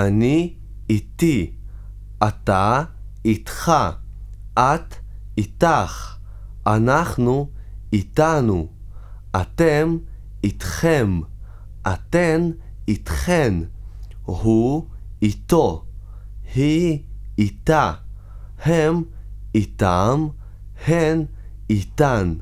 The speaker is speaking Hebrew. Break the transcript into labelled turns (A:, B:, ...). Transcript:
A: אני איתי, אתה איתך, את איתך, אנחנו איתנו, אתם איתכם, אתן איתכן, הוא איתו, היא איתה, הם איתם, הן איתן.